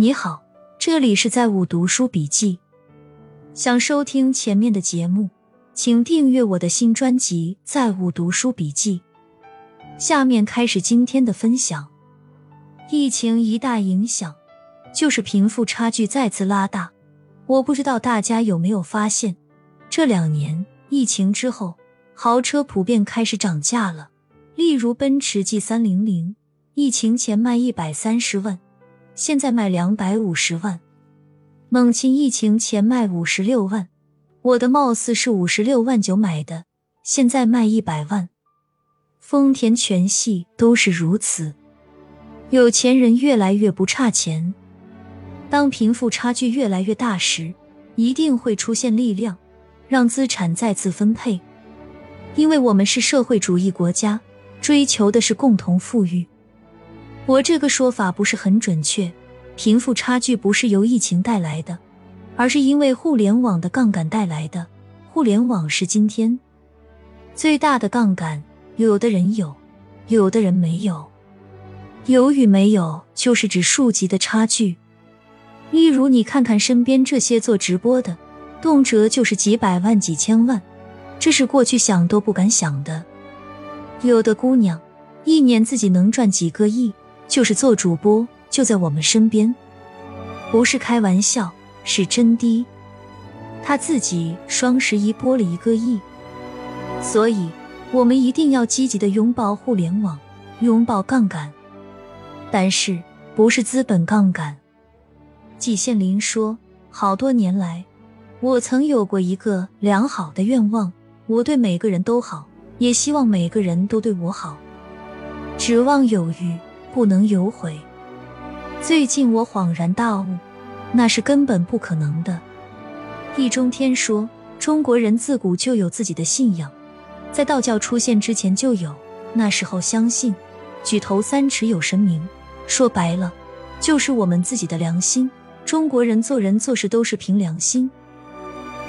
你好，这里是在五读书笔记。想收听前面的节目，请订阅我的新专辑《在五读书笔记》。下面开始今天的分享。疫情一大影响就是贫富差距再次拉大。我不知道大家有没有发现，这两年疫情之后，豪车普遍开始涨价了。例如奔驰 G 三零零，疫情前卖一百三十万。现在卖两百五十万，猛禽疫情前卖五十六万，我的貌似是五十六万九买的，现在卖一百万。丰田全系都是如此，有钱人越来越不差钱。当贫富差距越来越大时，一定会出现力量，让资产再次分配，因为我们是社会主义国家，追求的是共同富裕。我这个说法不是很准确，贫富差距不是由疫情带来的，而是因为互联网的杠杆带来的。互联网是今天最大的杠杆，有的人有，有的人没有。有与没有，就是指数级的差距。例如，你看看身边这些做直播的，动辄就是几百万、几千万，这是过去想都不敢想的。有的姑娘一年自己能赚几个亿。就是做主播就在我们身边，不是开玩笑，是真的。他自己双十一播了一个亿，所以我们一定要积极的拥抱互联网，拥抱杠杆，但是不是资本杠杆。季羡林说：“好多年来，我曾有过一个良好的愿望，我对每个人都好，也希望每个人都对我好，指望有余。”不能有悔。最近我恍然大悟，那是根本不可能的。易中天说，中国人自古就有自己的信仰，在道教出现之前就有。那时候相信举头三尺有神明，说白了就是我们自己的良心。中国人做人做事都是凭良心。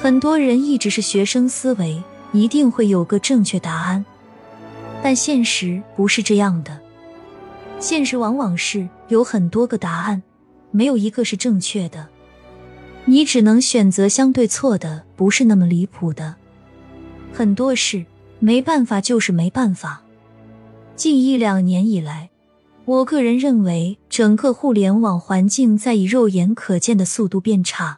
很多人一直是学生思维，一定会有个正确答案，但现实不是这样的。现实往往是有很多个答案，没有一个是正确的，你只能选择相对错的，不是那么离谱的。很多事没办法就是没办法。近一两年以来，我个人认为整个互联网环境在以肉眼可见的速度变差，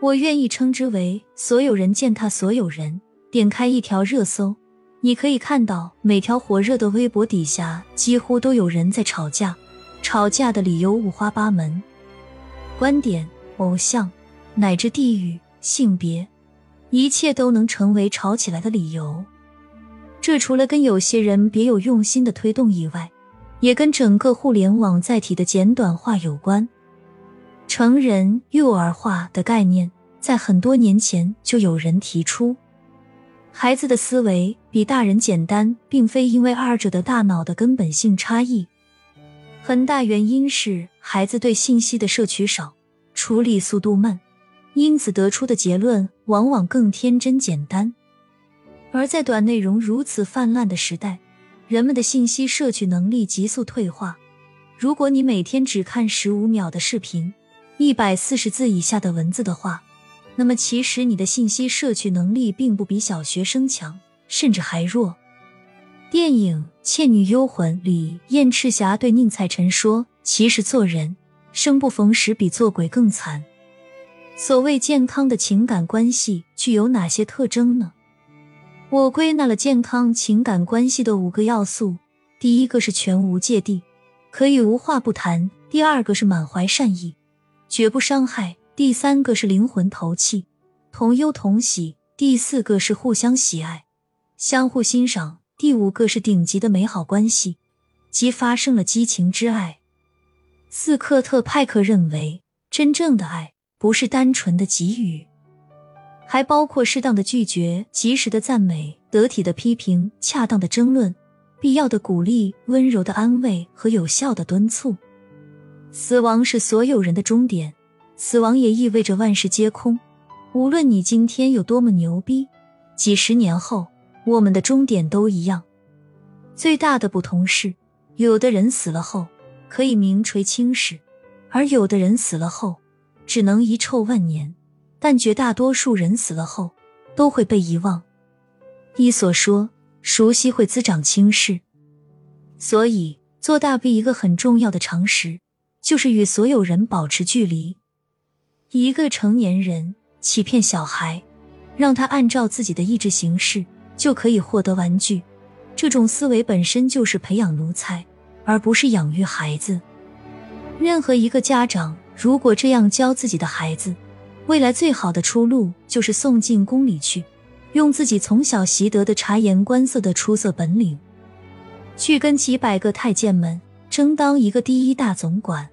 我愿意称之为所有人践踏所有人。点开一条热搜。你可以看到，每条火热的微博底下几乎都有人在吵架，吵架的理由五花八门，观点、偶像乃至地域、性别，一切都能成为吵起来的理由。这除了跟有些人别有用心的推动以外，也跟整个互联网载体的简短化有关。成人幼儿化的概念在很多年前就有人提出。孩子的思维比大人简单，并非因为二者的大脑的根本性差异，很大原因是孩子对信息的摄取少，处理速度慢，因此得出的结论往往更天真简单。而在短内容如此泛滥的时代，人们的信息摄取能力急速退化。如果你每天只看十五秒的视频，一百四十字以下的文字的话。那么，其实你的信息摄取能力并不比小学生强，甚至还弱。电影《倩女幽魂》里，燕赤霞对宁采臣说：“其实做人生不逢时，比做鬼更惨。”所谓健康的情感关系具有哪些特征呢？我归纳了健康情感关系的五个要素：第一个是全无芥蒂，可以无话不谈；第二个是满怀善意，绝不伤害。第三个是灵魂投契，同忧同喜；第四个是互相喜爱，相互欣赏；第五个是顶级的美好关系，即发生了激情之爱。斯科特派克认为，真正的爱不是单纯的给予，还包括适当的拒绝、及时的赞美、得体的批评、恰当的争论、必要的鼓励、温柔的安慰和有效的敦促。死亡是所有人的终点。死亡也意味着万事皆空。无论你今天有多么牛逼，几十年后，我们的终点都一样。最大的不同是，有的人死了后可以名垂青史，而有的人死了后只能遗臭万年，但绝大多数人死了后都会被遗忘。一所说，熟悉会滋长轻视，所以做大 B 一个很重要的常识就是与所有人保持距离。一个成年人欺骗小孩，让他按照自己的意志行事，就可以获得玩具。这种思维本身就是培养奴才，而不是养育孩子。任何一个家长如果这样教自己的孩子，未来最好的出路就是送进宫里去，用自己从小习得的察言观色的出色本领，去跟几百个太监们争当一个第一大总管。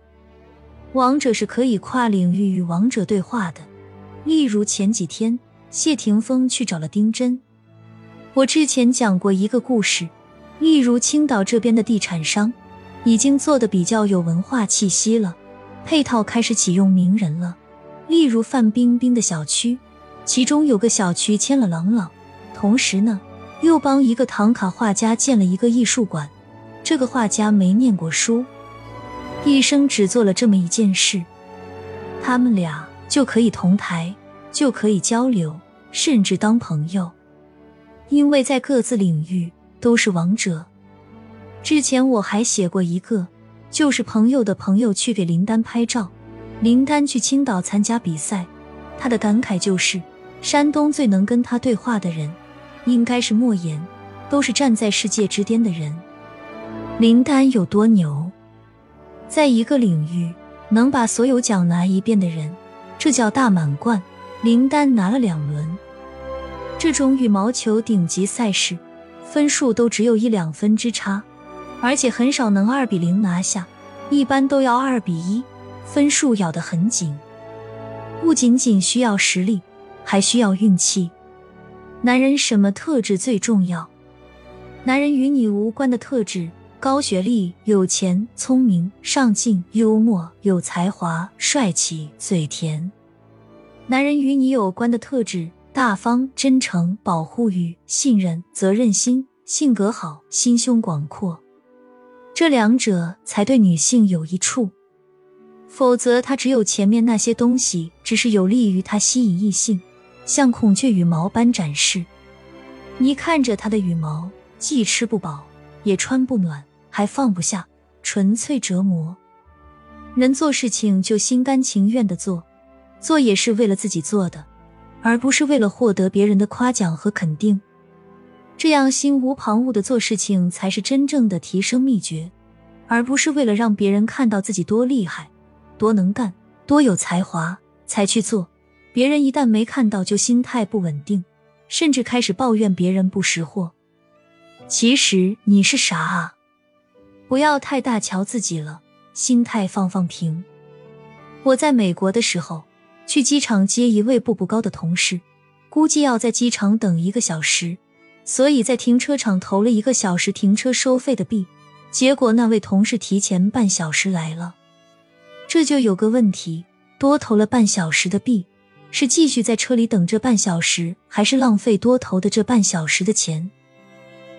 王者是可以跨领域与王者对话的，例如前几天谢霆锋去找了丁真。我之前讲过一个故事，例如青岛这边的地产商已经做的比较有文化气息了，配套开始启用名人了，例如范冰冰的小区，其中有个小区签了郎朗，同时呢又帮一个唐卡画家建了一个艺术馆，这个画家没念过书。一生只做了这么一件事，他们俩就可以同台，就可以交流，甚至当朋友，因为在各自领域都是王者。之前我还写过一个，就是朋友的朋友去给林丹拍照，林丹去青岛参加比赛，他的感慨就是，山东最能跟他对话的人，应该是莫言，都是站在世界之巅的人。林丹有多牛？在一个领域能把所有奖拿一遍的人，这叫大满贯。林丹拿了两轮，这种羽毛球顶级赛事分数都只有一两分之差，而且很少能二比零拿下，一般都要二比一，分数咬得很紧。不仅仅需要实力，还需要运气。男人什么特质最重要？男人与你无关的特质。高学历、有钱、聪明、上进、幽默、有才华、帅气、嘴甜。男人与你有关的特质：大方、真诚、保护欲、信任、责任心、性格好、心胸广阔。这两者才对女性有益处，否则他只有前面那些东西，只是有利于他吸引异性，像孔雀羽毛般展示。你看着他的羽毛，既吃不饱，也穿不暖。还放不下，纯粹折磨。人做事情就心甘情愿的做，做也是为了自己做的，而不是为了获得别人的夸奖和肯定。这样心无旁骛的做事情，才是真正的提升秘诀，而不是为了让别人看到自己多厉害、多能干、多有才华才去做。别人一旦没看到，就心态不稳定，甚至开始抱怨别人不识货。其实你是傻啊！不要太大瞧自己了，心态放放平。我在美国的时候，去机场接一位步步高的同事，估计要在机场等一个小时，所以在停车场投了一个小时停车收费的币。结果那位同事提前半小时来了，这就有个问题：多投了半小时的币，是继续在车里等这半小时，还是浪费多投的这半小时的钱？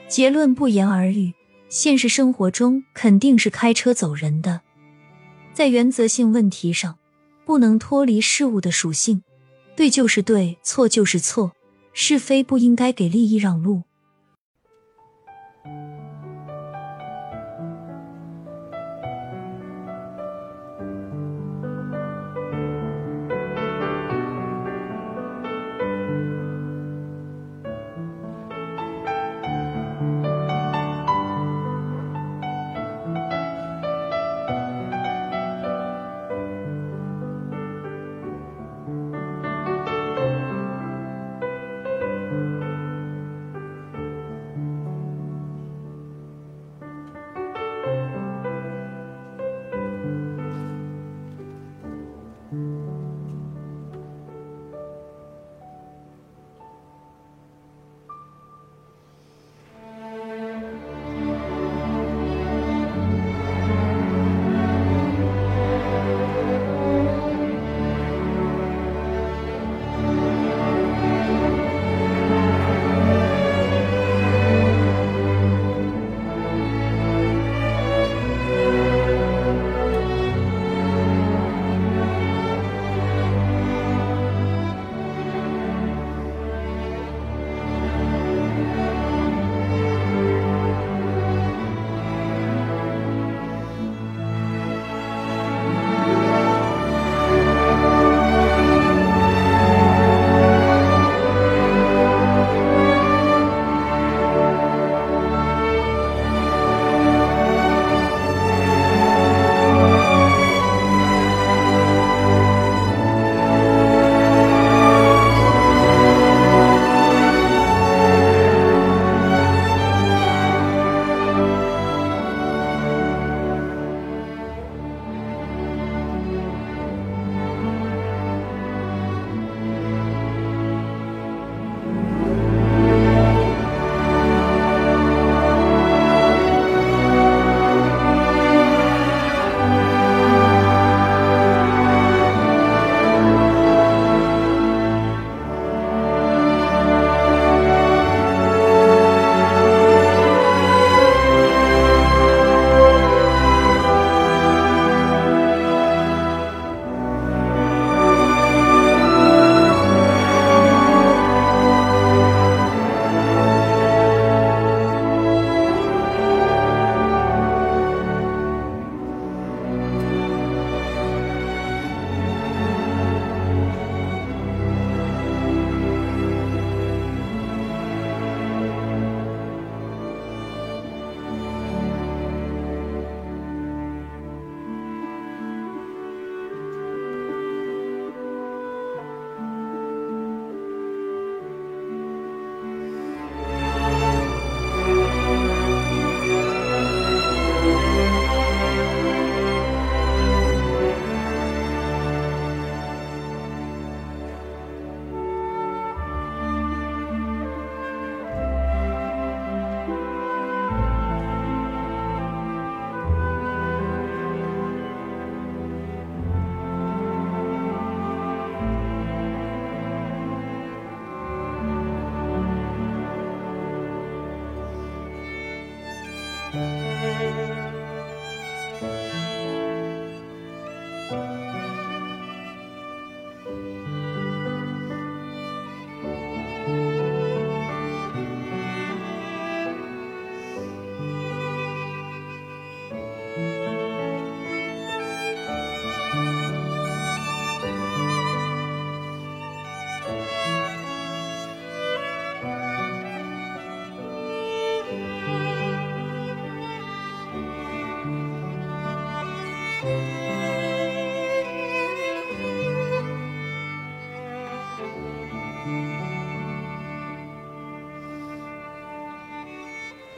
结论不言而喻。现实生活中肯定是开车走人的，在原则性问题上，不能脱离事物的属性，对就是对，错就是错，是非不应该给利益让路。